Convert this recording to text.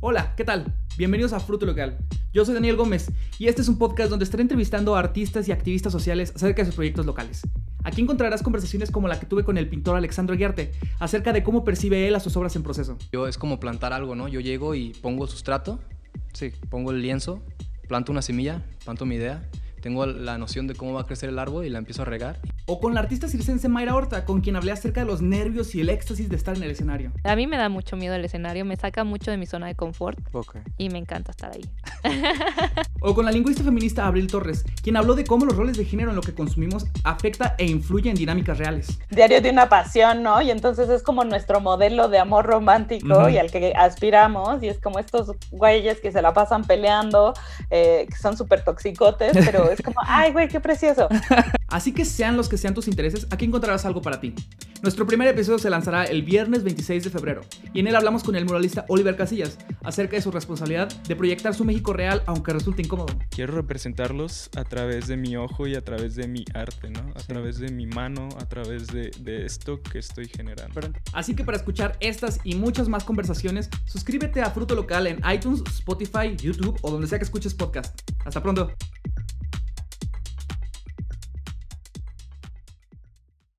Hola, ¿qué tal? Bienvenidos a Fruto Local. Yo soy Daniel Gómez y este es un podcast donde estaré entrevistando a artistas y activistas sociales acerca de sus proyectos locales. Aquí encontrarás conversaciones como la que tuve con el pintor Alexandro Guiarte acerca de cómo percibe él a sus obras en proceso. Yo es como plantar algo, ¿no? Yo llego y pongo el sustrato, sí, pongo el lienzo, planto una semilla, planto mi idea tengo la noción de cómo va a crecer el árbol y la empiezo a regar. O con la artista circense Mayra Horta, con quien hablé acerca de los nervios y el éxtasis de estar en el escenario. A mí me da mucho miedo el escenario, me saca mucho de mi zona de confort y me encanta estar ahí. O con la lingüista feminista Abril Torres, quien habló de cómo los roles de género en lo que consumimos afecta e influye en dinámicas reales. Diario de una pasión, ¿no? Y entonces es como nuestro modelo de amor romántico y al que aspiramos y es como estos güeyes que se la pasan peleando, eh, que son súper toxicotes, pero es como, ay, güey, qué precioso. Así que sean los que sean tus intereses, aquí encontrarás algo para ti. Nuestro primer episodio se lanzará el viernes 26 de febrero y en él hablamos con el muralista Oliver Casillas acerca de su responsabilidad de proyectar su México real aunque resulte incómodo. Quiero representarlos a través de mi ojo y a través de mi arte, ¿no? A través de mi mano, a través de, de esto que estoy generando. Así que para escuchar estas y muchas más conversaciones, suscríbete a Fruto Local en iTunes, Spotify, YouTube o donde sea que escuches podcast. Hasta pronto.